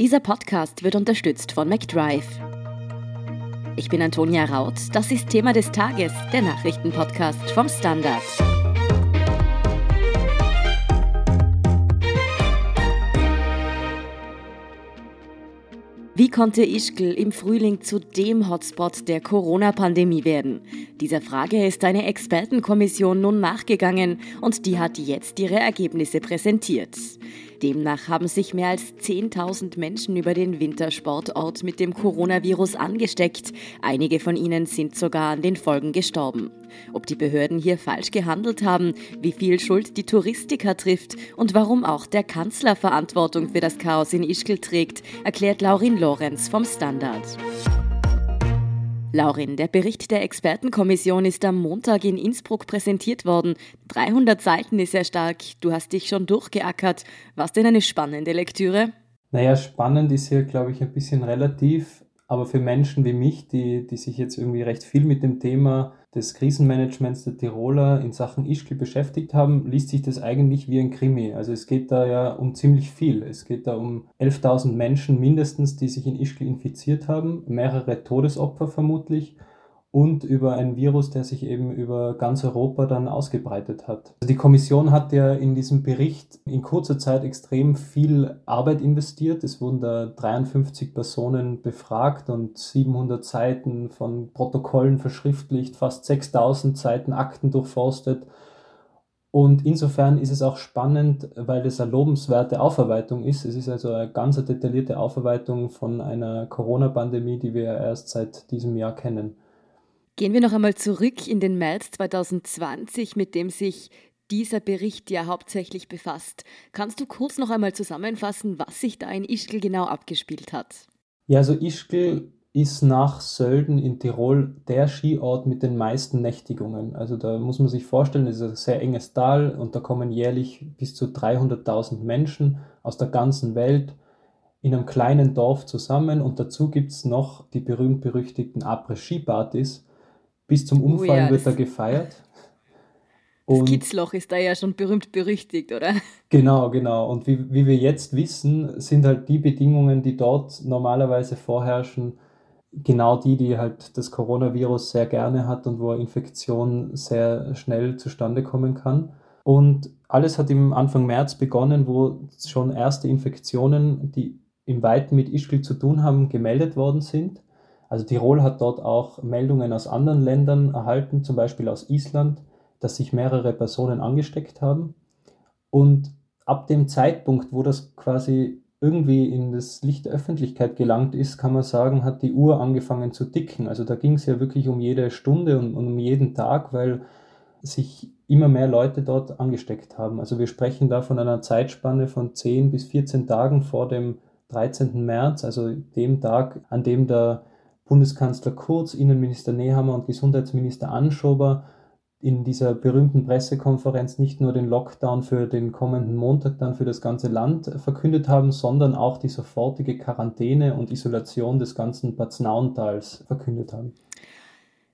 Dieser Podcast wird unterstützt von McDrive. Ich bin Antonia Raut. Das ist Thema des Tages, der Nachrichtenpodcast vom Standard. Wie konnte Ischgl im Frühling zu dem Hotspot der Corona-Pandemie werden? Dieser Frage ist eine Expertenkommission nun nachgegangen und die hat jetzt ihre Ergebnisse präsentiert. Demnach haben sich mehr als 10.000 Menschen über den Wintersportort mit dem Coronavirus angesteckt. Einige von ihnen sind sogar an den Folgen gestorben. Ob die Behörden hier falsch gehandelt haben, wie viel Schuld die Touristiker trifft und warum auch der Kanzler Verantwortung für das Chaos in Ischgl trägt, erklärt Laurin Lorenz vom Standard. Laurin, der Bericht der Expertenkommission ist am Montag in Innsbruck präsentiert worden. 300 Seiten ist sehr stark. Du hast dich schon durchgeackert. Was denn eine spannende Lektüre? Naja, spannend ist hier, glaube ich, ein bisschen relativ. Aber für Menschen wie mich, die, die sich jetzt irgendwie recht viel mit dem Thema des Krisenmanagements der Tiroler in Sachen Ischgl beschäftigt haben, liest sich das eigentlich wie ein Krimi. Also es geht da ja um ziemlich viel. Es geht da um 11.000 Menschen mindestens, die sich in Ischgl infiziert haben, mehrere Todesopfer vermutlich und über ein Virus, der sich eben über ganz Europa dann ausgebreitet hat. Also die Kommission hat ja in diesem Bericht in kurzer Zeit extrem viel Arbeit investiert. Es wurden da 53 Personen befragt und 700 Seiten von Protokollen verschriftlicht, fast 6000 Seiten Akten durchforstet. Und insofern ist es auch spannend, weil es eine lobenswerte Aufarbeitung ist. Es ist also eine ganz detaillierte Aufarbeitung von einer Corona-Pandemie, die wir erst seit diesem Jahr kennen. Gehen wir noch einmal zurück in den März 2020, mit dem sich dieser Bericht ja hauptsächlich befasst. Kannst du kurz noch einmal zusammenfassen, was sich da in Ischgl genau abgespielt hat? Ja, also Ischgl ist nach Sölden in Tirol der Skiort mit den meisten Nächtigungen. Also da muss man sich vorstellen, es ist ein sehr enges Tal und da kommen jährlich bis zu 300.000 Menschen aus der ganzen Welt in einem kleinen Dorf zusammen und dazu gibt es noch die berühmt-berüchtigten Après-Ski-Partys, bis zum Umfallen oh ja, wird da gefeiert. Und das Kitzloch ist da ja schon berühmt berüchtigt, oder? Genau, genau. Und wie, wie wir jetzt wissen, sind halt die Bedingungen, die dort normalerweise vorherrschen, genau die, die halt das Coronavirus sehr gerne hat und wo eine Infektion sehr schnell zustande kommen kann. Und alles hat im Anfang März begonnen, wo schon erste Infektionen, die im Weiten mit Ischgl zu tun haben, gemeldet worden sind. Also Tirol hat dort auch Meldungen aus anderen Ländern erhalten, zum Beispiel aus Island, dass sich mehrere Personen angesteckt haben. Und ab dem Zeitpunkt, wo das quasi irgendwie in das Licht der Öffentlichkeit gelangt ist, kann man sagen, hat die Uhr angefangen zu ticken. Also da ging es ja wirklich um jede Stunde und, und um jeden Tag, weil sich immer mehr Leute dort angesteckt haben. Also wir sprechen da von einer Zeitspanne von 10 bis 14 Tagen vor dem 13. März, also dem Tag, an dem der Bundeskanzler Kurz, Innenminister Nehammer und Gesundheitsminister Anschober in dieser berühmten Pressekonferenz nicht nur den Lockdown für den kommenden Montag dann für das ganze Land verkündet haben, sondern auch die sofortige Quarantäne und Isolation des ganzen Baznaunentals verkündet haben.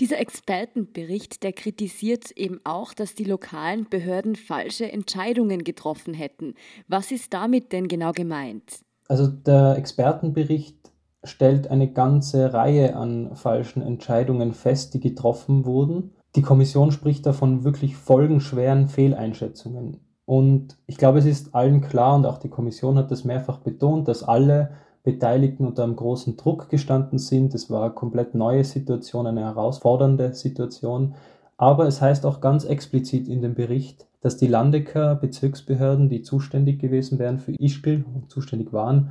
Dieser Expertenbericht, der kritisiert eben auch, dass die lokalen Behörden falsche Entscheidungen getroffen hätten. Was ist damit denn genau gemeint? Also der Expertenbericht stellt eine ganze Reihe an falschen Entscheidungen fest, die getroffen wurden. Die Kommission spricht davon wirklich folgenschweren Fehleinschätzungen. Und ich glaube, es ist allen klar, und auch die Kommission hat das mehrfach betont, dass alle Beteiligten unter einem großen Druck gestanden sind. Es war eine komplett neue Situation, eine herausfordernde Situation. Aber es heißt auch ganz explizit in dem Bericht, dass die Landecker Bezirksbehörden, die zuständig gewesen wären für Ischgl und zuständig waren,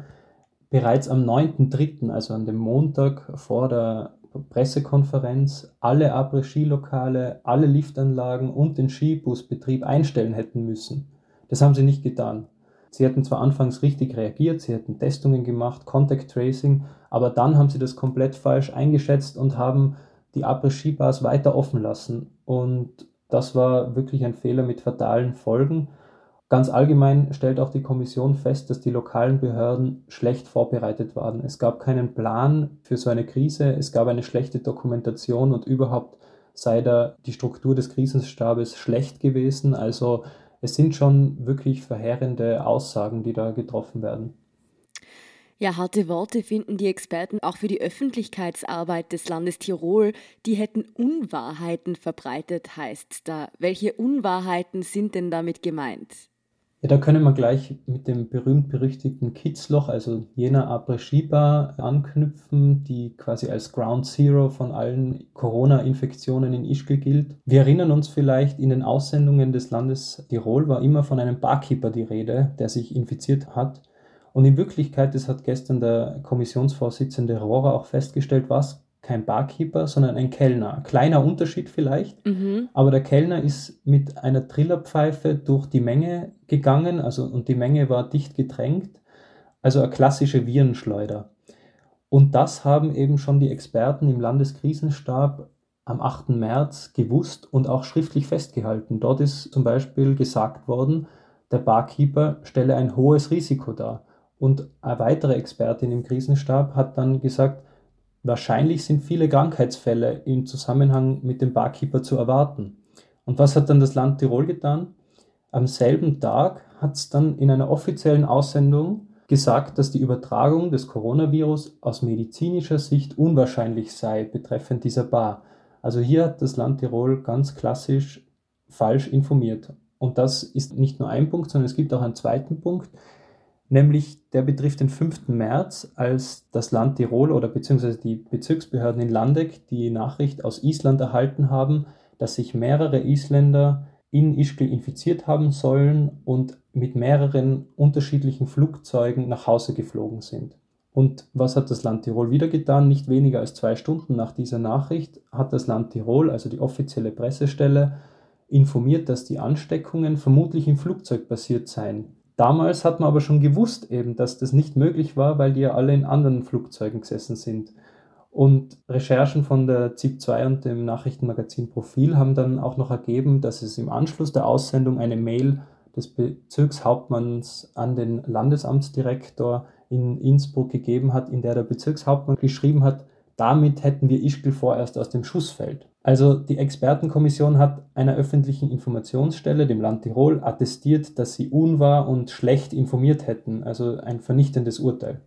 bereits am 9.3., also an dem Montag vor der Pressekonferenz, alle Après-Ski-Lokale, alle Liftanlagen und den Skibusbetrieb einstellen hätten müssen. Das haben sie nicht getan. Sie hätten zwar anfangs richtig reagiert, sie hätten Testungen gemacht, Contact Tracing, aber dann haben sie das komplett falsch eingeschätzt und haben die Après-Ski-Bars weiter offen lassen. Und das war wirklich ein Fehler mit fatalen Folgen. Ganz allgemein stellt auch die Kommission fest, dass die lokalen Behörden schlecht vorbereitet waren. Es gab keinen Plan für so eine Krise, es gab eine schlechte Dokumentation und überhaupt sei da die Struktur des Krisenstabes schlecht gewesen. Also es sind schon wirklich verheerende Aussagen, die da getroffen werden. Ja, harte Worte finden die Experten auch für die Öffentlichkeitsarbeit des Landes Tirol. Die hätten Unwahrheiten verbreitet, heißt da. Welche Unwahrheiten sind denn damit gemeint? Ja, da können wir gleich mit dem berühmt-berüchtigten Kitzloch, also jener Après-Ski-Bar, anknüpfen, die quasi als Ground Zero von allen Corona-Infektionen in Ischgl gilt. Wir erinnern uns vielleicht, in den Aussendungen des Landes Tirol war immer von einem Barkeeper die Rede, der sich infiziert hat. Und in Wirklichkeit, das hat gestern der Kommissionsvorsitzende Rohrer auch festgestellt, war es kein Barkeeper, sondern ein Kellner. Kleiner Unterschied vielleicht, mhm. aber der Kellner ist mit einer Trillerpfeife durch die Menge gegangen, also und die Menge war dicht gedrängt, also eine klassische Virenschleuder. Und das haben eben schon die Experten im Landeskrisenstab am 8. März gewusst und auch schriftlich festgehalten. Dort ist zum Beispiel gesagt worden, der Barkeeper stelle ein hohes Risiko dar. Und eine weitere Expertin im Krisenstab hat dann gesagt, wahrscheinlich sind viele Krankheitsfälle im Zusammenhang mit dem Barkeeper zu erwarten. Und was hat dann das Land Tirol getan? Am selben Tag hat es dann in einer offiziellen Aussendung gesagt, dass die Übertragung des Coronavirus aus medizinischer Sicht unwahrscheinlich sei betreffend dieser Bar. Also hier hat das Land Tirol ganz klassisch falsch informiert. Und das ist nicht nur ein Punkt, sondern es gibt auch einen zweiten Punkt, nämlich der betrifft den 5. März, als das Land Tirol oder beziehungsweise die Bezirksbehörden in Landeck die Nachricht aus Island erhalten haben, dass sich mehrere Isländer in Ischgl infiziert haben sollen und mit mehreren unterschiedlichen Flugzeugen nach Hause geflogen sind. Und was hat das Land Tirol wieder getan? Nicht weniger als zwei Stunden nach dieser Nachricht hat das Land Tirol, also die offizielle Pressestelle, informiert, dass die Ansteckungen vermutlich im Flugzeug passiert seien. Damals hat man aber schon gewusst eben, dass das nicht möglich war, weil die ja alle in anderen Flugzeugen gesessen sind. Und Recherchen von der ZIP2 und dem Nachrichtenmagazin Profil haben dann auch noch ergeben, dass es im Anschluss der Aussendung eine Mail des Bezirkshauptmanns an den Landesamtsdirektor in Innsbruck gegeben hat, in der der Bezirkshauptmann geschrieben hat, damit hätten wir Ischgl vorerst aus dem Schussfeld. Also die Expertenkommission hat einer öffentlichen Informationsstelle, dem Land Tirol, attestiert, dass sie unwahr und schlecht informiert hätten. Also ein vernichtendes Urteil.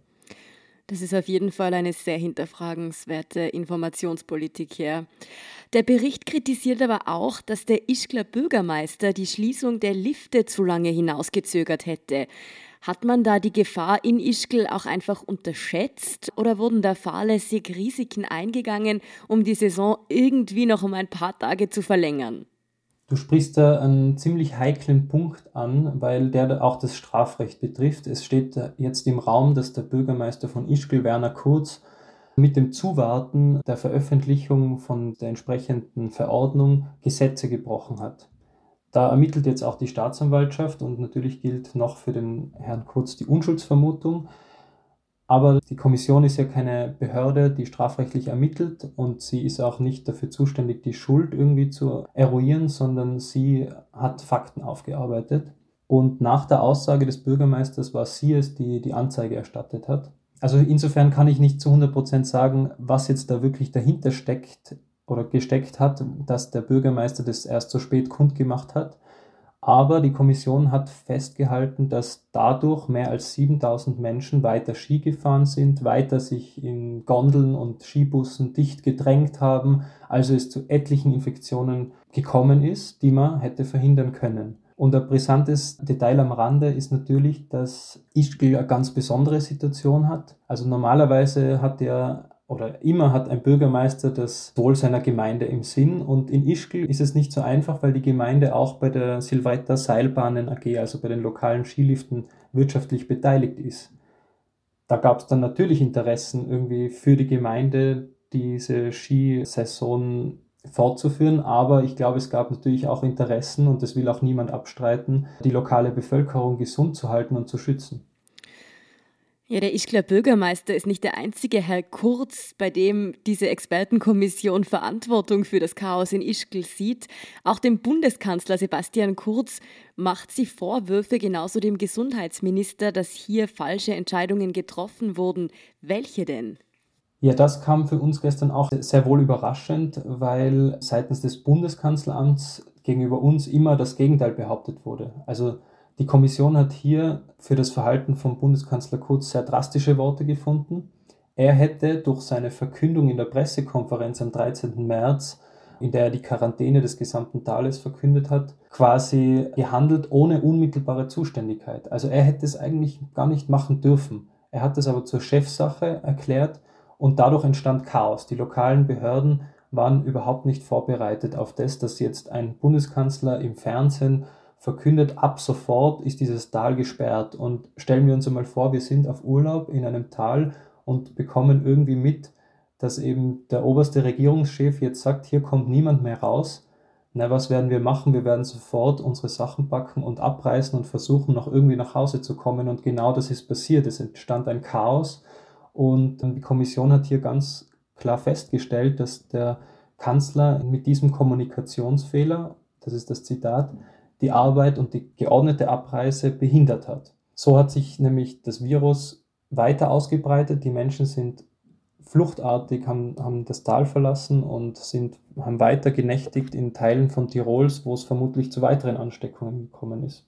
Das ist auf jeden Fall eine sehr hinterfragenswerte Informationspolitik her. Der Bericht kritisiert aber auch, dass der Ischgler Bürgermeister die Schließung der Lifte zu lange hinausgezögert hätte. Hat man da die Gefahr in Ischgl auch einfach unterschätzt oder wurden da fahrlässig Risiken eingegangen, um die Saison irgendwie noch um ein paar Tage zu verlängern? Du sprichst da einen ziemlich heiklen Punkt an, weil der auch das Strafrecht betrifft. Es steht jetzt im Raum, dass der Bürgermeister von Ischgl, Werner Kurz, mit dem Zuwarten der Veröffentlichung von der entsprechenden Verordnung Gesetze gebrochen hat. Da ermittelt jetzt auch die Staatsanwaltschaft und natürlich gilt noch für den Herrn Kurz die Unschuldsvermutung. Aber die Kommission ist ja keine Behörde, die strafrechtlich ermittelt und sie ist auch nicht dafür zuständig, die Schuld irgendwie zu eruieren, sondern sie hat Fakten aufgearbeitet. Und nach der Aussage des Bürgermeisters war sie es, die die Anzeige erstattet hat. Also insofern kann ich nicht zu 100 Prozent sagen, was jetzt da wirklich dahinter steckt oder gesteckt hat, dass der Bürgermeister das erst so spät kundgemacht hat. Aber die Kommission hat festgehalten, dass dadurch mehr als 7000 Menschen weiter Ski gefahren sind, weiter sich in Gondeln und Skibussen dicht gedrängt haben, also es zu etlichen Infektionen gekommen ist, die man hätte verhindern können. Und ein brisantes Detail am Rande ist natürlich, dass Ischgl eine ganz besondere Situation hat. Also normalerweise hat er oder immer hat ein Bürgermeister das Wohl seiner Gemeinde im Sinn. Und in Ischgl ist es nicht so einfach, weil die Gemeinde auch bei der Silvretta Seilbahnen AG, also bei den lokalen Skiliften, wirtschaftlich beteiligt ist. Da gab es dann natürlich Interessen irgendwie für die Gemeinde, diese Skisaison fortzuführen, aber ich glaube, es gab natürlich auch Interessen, und das will auch niemand abstreiten, die lokale Bevölkerung gesund zu halten und zu schützen. Ja, der Ischgler Bürgermeister ist nicht der einzige Herr Kurz, bei dem diese Expertenkommission Verantwortung für das Chaos in Ischgl sieht. Auch dem Bundeskanzler Sebastian Kurz macht sie Vorwürfe, genauso dem Gesundheitsminister, dass hier falsche Entscheidungen getroffen wurden. Welche denn? Ja, das kam für uns gestern auch sehr wohl überraschend, weil seitens des Bundeskanzleramts gegenüber uns immer das Gegenteil behauptet wurde. Also Die Kommission hat hier für das Verhalten von Bundeskanzler Kurz sehr drastische Worte gefunden. Er hätte durch seine Verkündung in der Pressekonferenz am 13. März, in der er die Quarantäne des gesamten Tales verkündet hat, quasi gehandelt ohne unmittelbare Zuständigkeit. Also er hätte es eigentlich gar nicht machen dürfen. Er hat es aber zur Chefsache erklärt und dadurch entstand Chaos. Die lokalen Behörden waren überhaupt nicht vorbereitet auf das, dass jetzt ein Bundeskanzler im Fernsehen verkündet, ab sofort ist dieses Tal gesperrt. Und stellen wir uns einmal vor, wir sind auf Urlaub in einem Tal und bekommen irgendwie mit, dass eben der oberste Regierungschef jetzt sagt, hier kommt niemand mehr raus. Na, was werden wir machen? Wir werden sofort unsere Sachen packen und abreißen und versuchen, noch irgendwie nach Hause zu kommen. Und genau das ist passiert. Es entstand ein Chaos. Und die Kommission hat hier ganz klar festgestellt, dass der Kanzler mit diesem Kommunikationsfehler, das ist das Zitat, die Arbeit und die geordnete Abreise behindert hat. So hat sich nämlich das Virus weiter ausgebreitet. Die Menschen sind fluchtartig, haben, haben das Tal verlassen und sind, haben weiter genächtigt in Teilen von Tirols, wo es vermutlich zu weiteren Ansteckungen gekommen ist.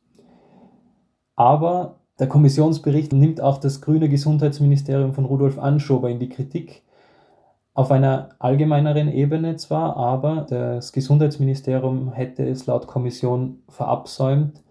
Aber der Kommissionsbericht nimmt auch das grüne Gesundheitsministerium von Rudolf Anschober in die Kritik, auf einer allgemeineren Ebene zwar, aber das Gesundheitsministerium hätte es laut Kommission verabsäumt,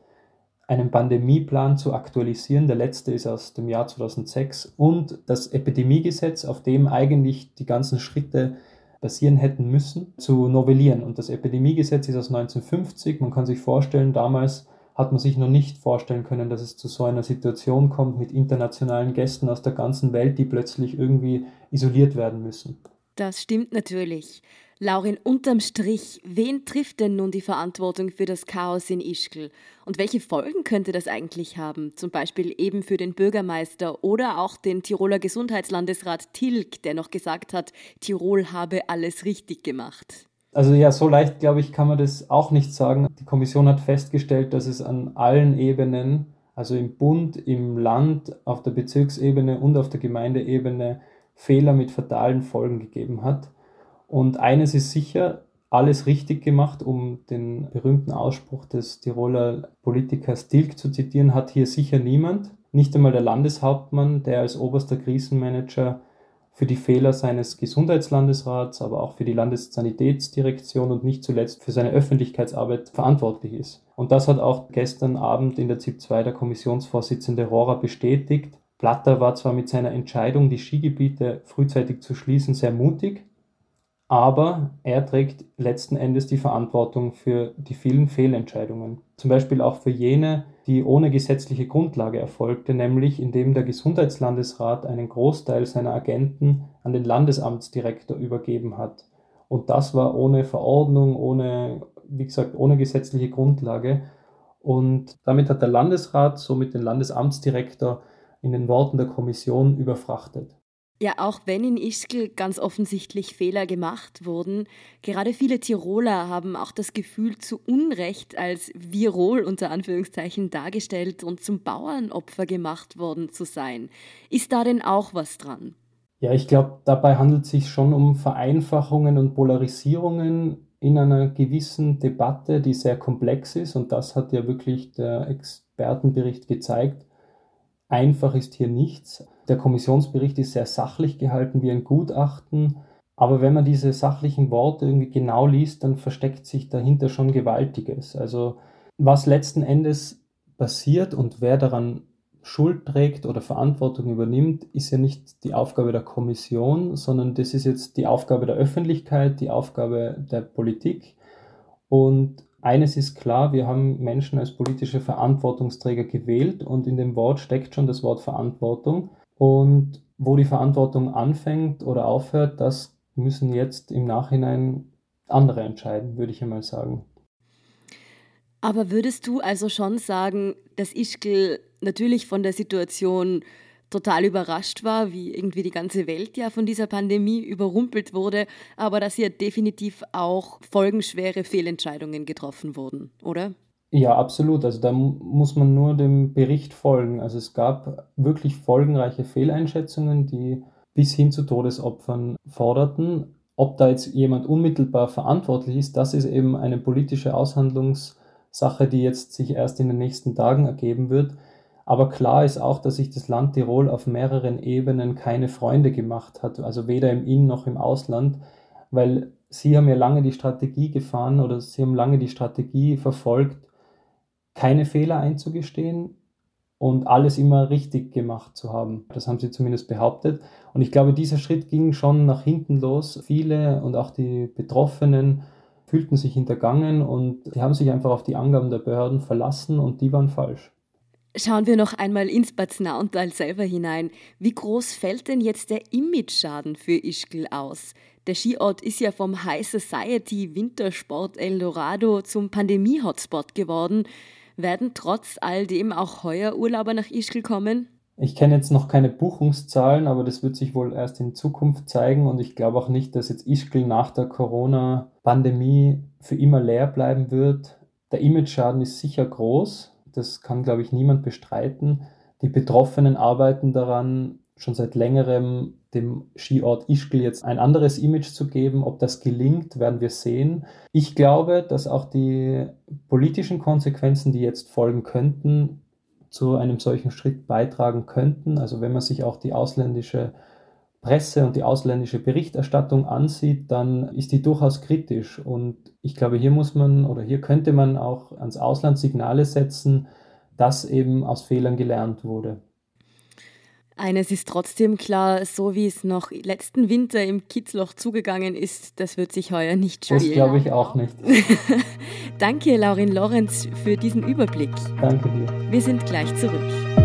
einen Pandemieplan zu aktualisieren. Der letzte ist aus dem Jahr 2006 und das Epidemiegesetz, auf dem eigentlich die ganzen Schritte basieren hätten müssen, zu novellieren. Und das Epidemiegesetz ist aus 1950. Man kann sich vorstellen, damals hat man sich noch nicht vorstellen können, dass es zu so einer Situation kommt mit internationalen Gästen aus der ganzen Welt, die plötzlich irgendwie isoliert werden müssen. Das stimmt natürlich. Laurin, unterm Strich, wen trifft denn nun die Verantwortung für das Chaos in Ischgl? Und welche Folgen könnte das eigentlich haben? Zum Beispiel eben für den Bürgermeister oder auch den Tiroler Gesundheitslandesrat Tilg, der noch gesagt hat, Tirol habe alles richtig gemacht. Also ja, so leicht, glaube ich, kann man das auch nicht sagen. Die Kommission hat festgestellt, dass es an allen Ebenen, also im Bund, im Land, auf der Bezirksebene und auf der Gemeindeebene, Fehler mit fatalen Folgen gegeben hat. Und eines ist sicher, alles richtig gemacht, um den berühmten Ausspruch des Tiroler Politikers Dilk zu zitieren, hat hier sicher niemand. Nicht einmal der Landeshauptmann, der als oberster Krisenmanager für die Fehler seines Gesundheitslandesrats, aber auch für die Landessanitätsdirektion und nicht zuletzt für seine Öffentlichkeitsarbeit verantwortlich ist. Und das hat auch gestern Abend in der ZIP 2 der Kommissionsvorsitzende Rohrer bestätigt. Platter war zwar mit seiner Entscheidung, die Skigebiete frühzeitig zu schließen, sehr mutig, aber er trägt letzten Endes die Verantwortung für die vielen Fehlentscheidungen. Zum Beispiel auch für jene, die ohne gesetzliche Grundlage erfolgte, nämlich indem der Gesundheitslandesrat einen Großteil seiner Agenten an den Landesamtsdirektor übergeben hat. Und das war ohne Verordnung, ohne, wie gesagt, ohne gesetzliche Grundlage. Und damit hat der Landesrat somit den Landesamtsdirektor in den Worten der Kommission überfrachtet. Ja, auch wenn in Ischgl ganz offensichtlich Fehler gemacht wurden, gerade viele Tiroler haben auch das Gefühl, zu Unrecht als Virol unter Anführungszeichen dargestellt und zum Bauernopfer gemacht worden zu sein. Ist da denn auch was dran? Ja, ich glaube, dabei handelt es sich schon um Vereinfachungen und Polarisierungen in einer gewissen Debatte, die sehr komplex ist. Und das hat ja wirklich der Expertenbericht gezeigt Einfach ist hier nichts. Der Kommissionsbericht ist sehr sachlich gehalten wie ein Gutachten. Aber wenn man diese sachlichen Worte irgendwie genau liest, dann versteckt sich dahinter schon Gewaltiges. Also was letzten Endes passiert und wer daran Schuld trägt oder Verantwortung übernimmt, ist ja nicht die Aufgabe der Kommission, sondern das ist jetzt die Aufgabe der Öffentlichkeit, die Aufgabe der Politik. Und eines ist klar, wir haben Menschen als politische Verantwortungsträger gewählt und in dem Wort steckt schon das Wort Verantwortung. Und wo die Verantwortung anfängt oder aufhört, das müssen jetzt im Nachhinein andere entscheiden, würde ich einmal sagen. Aber würdest du also schon sagen, dass Ischgl natürlich von der Situation total überrascht war, wie irgendwie die ganze Welt ja von dieser Pandemie überrumpelt wurde, aber dass hier definitiv auch folgenschwere Fehlentscheidungen getroffen wurden, oder? Ja, absolut. Also da muss man nur dem Bericht folgen. Also es gab wirklich folgenreiche Fehleinschätzungen, die bis hin zu Todesopfern forderten. Ob da jetzt jemand unmittelbar verantwortlich ist, das ist eben eine politische Aushandlungs- Sache, die jetzt sich erst in den nächsten Tagen ergeben wird. Aber klar ist auch, dass sich das Land Tirol auf mehreren Ebenen keine Freunde gemacht hat, also weder im In- noch im Ausland, weil sie haben ja lange die Strategie gefahren oder sie haben lange die Strategie verfolgt, keine Fehler einzugestehen und alles immer richtig gemacht zu haben. Das haben sie zumindest behauptet. Und ich glaube, dieser Schritt ging schon nach hinten los. Viele und auch die Betroffenen fühlten sich hintergangen und die haben sich einfach auf die Angaben der Behörden verlassen und die waren falsch. Schauen wir noch einmal ins Bad Nauntal selber hinein. Wie groß fällt denn jetzt der Image-Schaden für Ischgl aus? Der Skiort ist ja vom High Society Wintersport Eldorado zum Pandemie-Hotspot geworden. Werden trotz all dem auch heuer Urlauber nach Ischgl kommen? Ich kenne jetzt noch keine Buchungszahlen, aber das wird sich wohl erst in Zukunft zeigen und ich glaube auch nicht, dass jetzt Ischgl nach der Corona-Pandemie für immer leer bleiben wird. Der Image-Schaden ist sicher groß, das kann, glaube ich, niemand bestreiten. Die Betroffenen arbeiten daran, schon seit längerem dem Skiort Ischgl jetzt ein anderes Image zu geben. Ob das gelingt, werden wir sehen. Ich glaube, dass auch die politischen Konsequenzen, die jetzt folgen könnten, zu einem solchen Schritt beitragen könnten. Also wenn man sich auch die ausländische Presse und die ausländische Berichterstattung ansieht, dann ist die durchaus kritisch. Und ich glaube, hier muss man oder hier könnte man auch ans Ausland Signale setzen, dass eben aus Fehlern gelernt wurde. Eines ist trotzdem klar, so wie es noch letzten Winter im Kitzloch zugegangen ist, das wird sich heuer nicht spielen. Das glaube ich auch nicht. Danke, Laurin Lorenz, für diesen Überblick. Danke dir. Wir sind gleich zurück.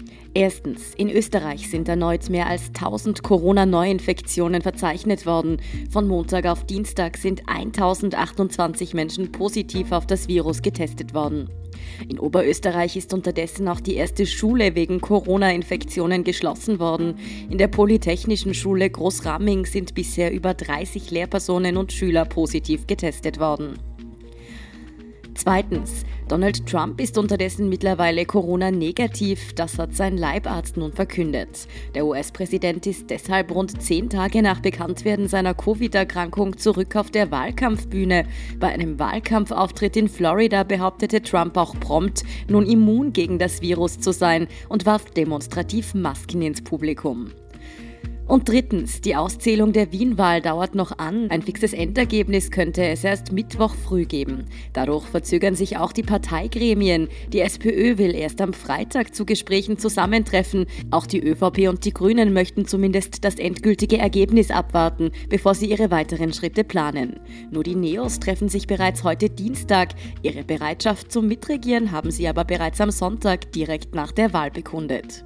Erstens, in Österreich sind erneut mehr als 1000 Corona-Neuinfektionen verzeichnet worden. Von Montag auf Dienstag sind 1028 Menschen positiv auf das Virus getestet worden. In Oberösterreich ist unterdessen auch die erste Schule wegen Corona-Infektionen geschlossen worden. In der Polytechnischen Schule Großramming sind bisher über 30 Lehrpersonen und Schüler positiv getestet worden. Zweitens, Donald Trump ist unterdessen mittlerweile Corona-negativ, das hat sein Leibarzt nun verkündet. Der US-Präsident ist deshalb rund zehn Tage nach Bekanntwerden seiner Covid-Erkrankung zurück auf der Wahlkampfbühne. Bei einem Wahlkampfauftritt in Florida behauptete Trump auch prompt, nun immun gegen das Virus zu sein und warf demonstrativ Masken ins Publikum. Und drittens, die Auszählung der Wien-Wahl dauert noch an. Ein fixes Endergebnis könnte es erst Mittwoch früh geben. Dadurch verzögern sich auch die Parteigremien. Die SPÖ will erst am Freitag zu Gesprächen zusammentreffen. Auch die ÖVP und die Grünen möchten zumindest das endgültige Ergebnis abwarten, bevor sie ihre weiteren Schritte planen. Nur die Neos treffen sich bereits heute Dienstag. Ihre Bereitschaft zum Mitregieren haben sie aber bereits am Sonntag direkt nach der Wahl bekundet.